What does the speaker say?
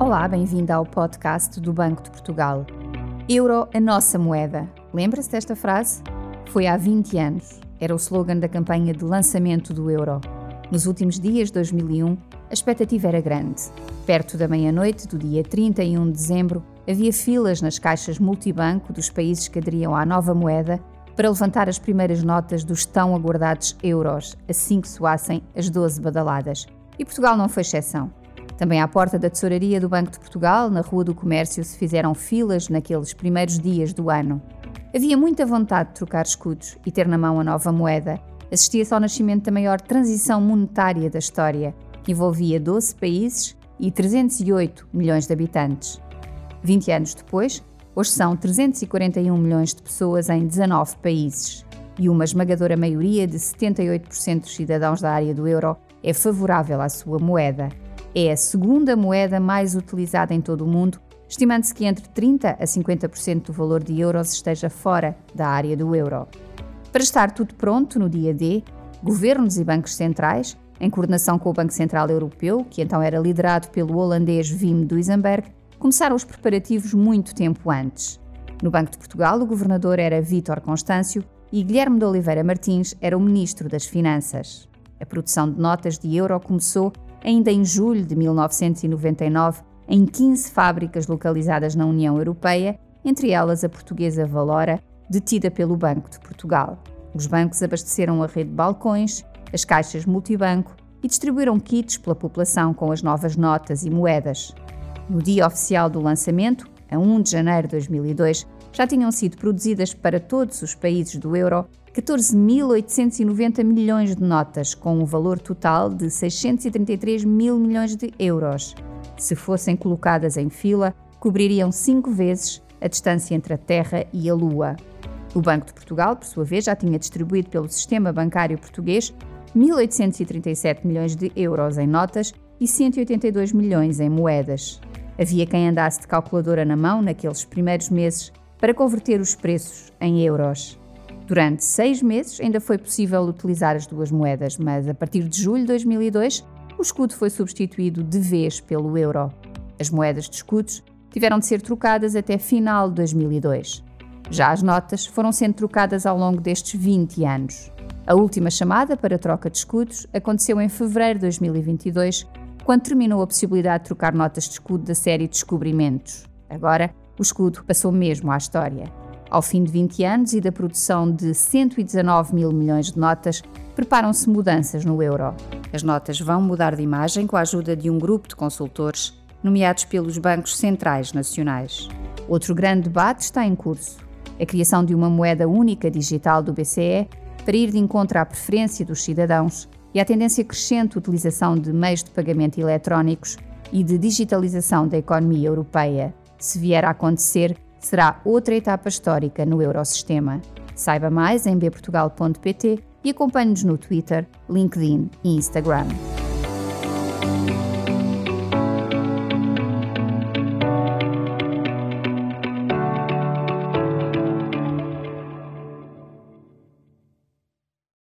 Olá, bem-vinda ao podcast do Banco de Portugal. Euro, a nossa moeda. Lembra-se desta frase? Foi há 20 anos. Era o slogan da campanha de lançamento do euro. Nos últimos dias de 2001, a expectativa era grande. Perto da meia-noite do dia 31 de dezembro, havia filas nas caixas multibanco dos países que aderiam à nova moeda para levantar as primeiras notas dos tão aguardados euros, assim que soassem as 12 badaladas. E Portugal não foi exceção. Também à porta da tesouraria do Banco de Portugal, na Rua do Comércio, se fizeram filas naqueles primeiros dias do ano. Havia muita vontade de trocar escudos e ter na mão a nova moeda. Assistia-se ao nascimento da maior transição monetária da história, que envolvia 12 países e 308 milhões de habitantes. 20 anos depois, hoje são 341 milhões de pessoas em 19 países e uma esmagadora maioria de 78% dos cidadãos da área do euro é favorável à sua moeda. É a segunda moeda mais utilizada em todo o mundo, estimando-se que entre 30% a 50% do valor de euros esteja fora da área do euro. Para estar tudo pronto no dia D, governos e bancos centrais, em coordenação com o Banco Central Europeu, que então era liderado pelo holandês Wim Duisenberg, começaram os preparativos muito tempo antes. No Banco de Portugal, o governador era Vítor Constâncio e Guilherme de Oliveira Martins era o ministro das Finanças. A produção de notas de euro começou ainda em julho de 1999, em 15 fábricas localizadas na União Europeia, entre elas a portuguesa Valora, detida pelo Banco de Portugal. Os bancos abasteceram a rede de balcões, as caixas multibanco e distribuíram kits pela população com as novas notas e moedas. No dia oficial do lançamento, a 1 de janeiro de 2002, já tinham sido produzidas para todos os países do euro 14.890 milhões de notas, com um valor total de 633 mil milhões de euros. Se fossem colocadas em fila, cobririam cinco vezes a distância entre a Terra e a Lua. O Banco de Portugal, por sua vez, já tinha distribuído pelo sistema bancário português 1.837 milhões de euros em notas e 182 milhões em moedas. Havia quem andasse de calculadora na mão naqueles primeiros meses para converter os preços em euros. Durante seis meses ainda foi possível utilizar as duas moedas, mas a partir de julho de 2002 o escudo foi substituído de vez pelo euro. As moedas de escudos tiveram de ser trocadas até final de 2002. Já as notas foram sendo trocadas ao longo destes 20 anos. A última chamada para troca de escudos aconteceu em fevereiro de 2022, quando terminou a possibilidade de trocar notas de escudo da série Descobrimentos. Agora, o escudo passou mesmo à história. Ao fim de 20 anos e da produção de 119 mil milhões de notas, preparam-se mudanças no euro. As notas vão mudar de imagem com a ajuda de um grupo de consultores, nomeados pelos bancos centrais nacionais. Outro grande debate está em curso: a criação de uma moeda única digital do BCE para ir de encontro à preferência dos cidadãos e à tendência crescente de utilização de meios de pagamento eletrónicos e de digitalização da economia europeia. Se vier a acontecer, será outra etapa histórica no Eurosistema. Saiba mais em bportugal.pt e acompanhe-nos no Twitter, LinkedIn e Instagram.